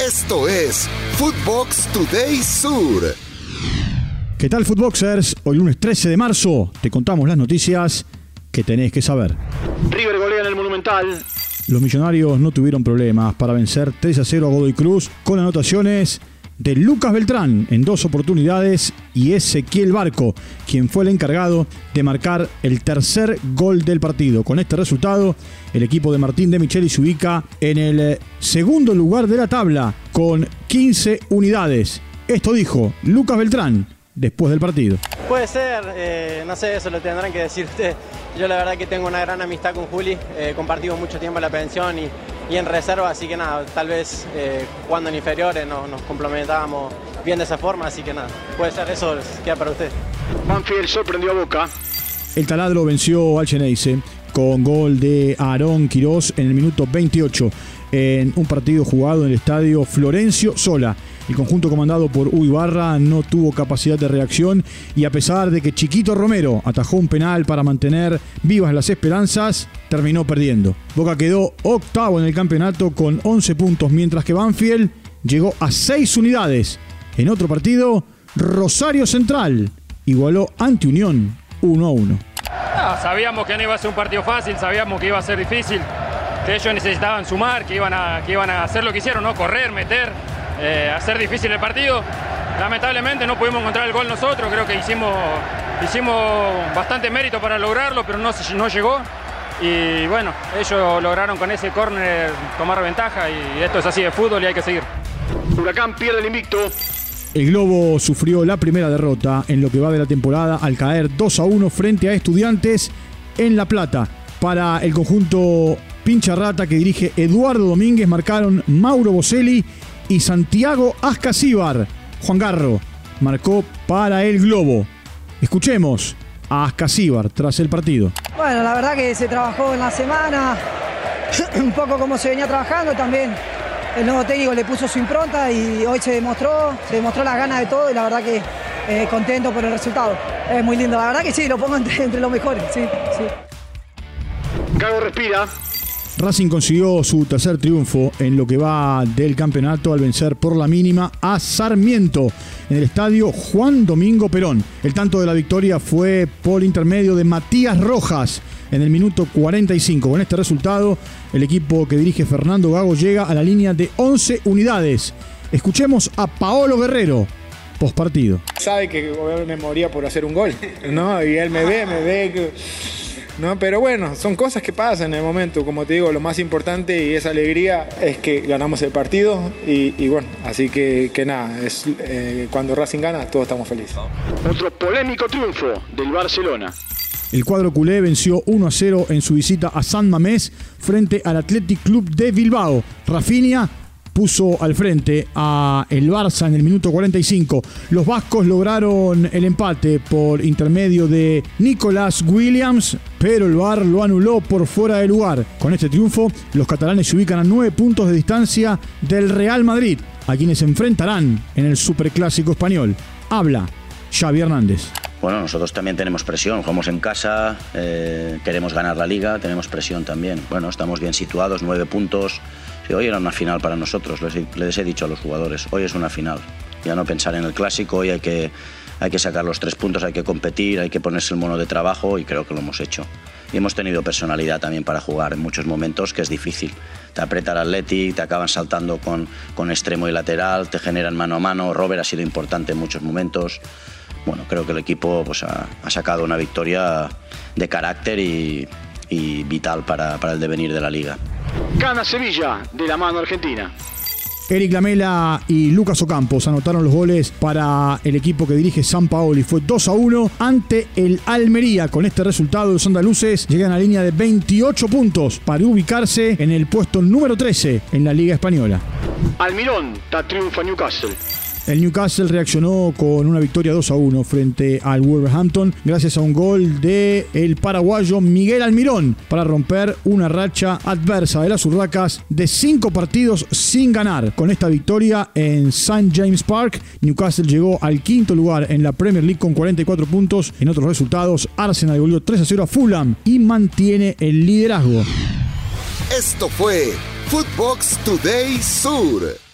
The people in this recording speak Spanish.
Esto es Footbox Today Sur. ¿Qué tal, Footboxers? Hoy lunes 13 de marzo te contamos las noticias que tenés que saber. River golea en el Monumental. Los millonarios no tuvieron problemas para vencer 3 a 0 a Godoy Cruz con anotaciones de Lucas Beltrán en dos oportunidades y Ezequiel Barco, quien fue el encargado de marcar el tercer gol del partido. Con este resultado, el equipo de Martín de Micheli se ubica en el segundo lugar de la tabla con 15 unidades. Esto dijo Lucas Beltrán después del partido. Puede ser, eh, no sé, eso lo tendrán que decir ustedes. Yo la verdad que tengo una gran amistad con Juli, eh, compartimos mucho tiempo en la pensión y, y, en reserva, así que nada, tal vez eh, cuando en inferiores no, nos complementábamos bien de esa forma, así que nada, puede ser eso, queda para ustedes. Banfield sorprendió a Boca. El taladro venció al Geneise con gol de Aarón Quirós en el minuto 28 en un partido jugado en el estadio Florencio Sola. El conjunto comandado por Uy Barra no tuvo capacidad de reacción y a pesar de que Chiquito Romero atajó un penal para mantener vivas las esperanzas, terminó perdiendo. Boca quedó octavo en el campeonato con 11 puntos, mientras que Banfield llegó a 6 unidades. En otro partido, Rosario Central igualó ante Unión 1 a 1. Sabíamos que no iba a ser un partido fácil, sabíamos que iba a ser difícil, que ellos necesitaban sumar, que iban a, que iban a hacer lo que hicieron, ¿no? correr, meter, eh, hacer difícil el partido. Lamentablemente no pudimos encontrar el gol nosotros, creo que hicimos, hicimos bastante mérito para lograrlo, pero no, no llegó. Y bueno, ellos lograron con ese córner tomar ventaja y esto es así de fútbol y hay que seguir. Huracán pierde el invicto. El Globo sufrió la primera derrota en lo que va de la temporada al caer 2 a 1 frente a Estudiantes en La Plata. Para el conjunto Pincha Rata que dirige Eduardo Domínguez marcaron Mauro Boselli y Santiago Ascasíbar. Juan Garro marcó para el Globo. Escuchemos a Ascasíbar tras el partido. Bueno, la verdad que se trabajó en la semana, un poco como se venía trabajando también. El nuevo técnico le puso su impronta y hoy se demostró, se demostró las ganas de todo y la verdad que eh, contento por el resultado. Es muy lindo, la verdad que sí, lo pongo entre, los mejores, sí, sí. Gago respira. Racing consiguió su tercer triunfo en lo que va del campeonato al vencer por la mínima a Sarmiento en el estadio Juan Domingo Perón. El tanto de la victoria fue por intermedio de Matías Rojas en el minuto 45. Con este resultado, el equipo que dirige Fernando Gago llega a la línea de 11 unidades. Escuchemos a Paolo Guerrero, post partido. Sabe que me moría por hacer un gol, ¿no? Y él me ve, me ve que ¿no? Pero bueno, son cosas que pasan en el momento. Como te digo, lo más importante y esa alegría es que ganamos el partido y, y bueno, así que, que nada, es, eh, cuando Racing gana todos estamos felices. Otro polémico triunfo del Barcelona. El cuadro culé venció 1 a 0 en su visita a San Mamés frente al Athletic Club de Bilbao. Rafinha puso al frente a el Barça en el minuto 45. Los vascos lograron el empate por intermedio de Nicolás Williams, pero el VAR lo anuló por fuera de lugar. Con este triunfo, los catalanes se ubican a 9 puntos de distancia del Real Madrid, a quienes se enfrentarán en el Superclásico español. Habla Xavi Hernández. Bueno, nosotros también tenemos presión, jugamos en casa, eh, queremos ganar la liga, tenemos presión también. Bueno, estamos bien situados, nueve puntos. Sí, hoy era una final para nosotros, les, he dicho a los jugadores, hoy es una final. Ya no pensar en el clásico, hoy hay que, hay que sacar los tres puntos, hay que competir, hay que ponerse el mono de trabajo y creo que lo hemos hecho. Y hemos tenido personalidad también para jugar en muchos momentos, que es difícil. Te aprieta el Athletic, te acaban saltando con, con extremo y lateral, te generan mano a mano. Robert ha sido importante en muchos momentos bueno, creo que el equipo pues, ha, sacado una victoria de carácter y, vital para, el devenir de la liga. Gana Sevilla de la mano argentina. Eric Lamela y Lucas Ocampos anotaron los goles para el equipo que dirige San Paoli. Fue 2 a 1 ante el Almería. Con este resultado, los andaluces llegan a la línea de 28 puntos para ubicarse en el puesto número 13 en la Liga Española. Almirón da triunfo a Newcastle. El Newcastle reaccionó con una victoria 2 a 1 frente al Wolverhampton gracias a un gol de el paraguayo Miguel Almirón para romper una racha adversa de las Urracas de cinco partidos sin ganar. Con esta victoria en St. James Park, Newcastle llegó al quinto lugar en la Premier League con 44 puntos. En otros resultados, Arsenal volvió 3 a 0 a Fulham y mantiene el liderazgo. Esto fue Footbox Today Sur.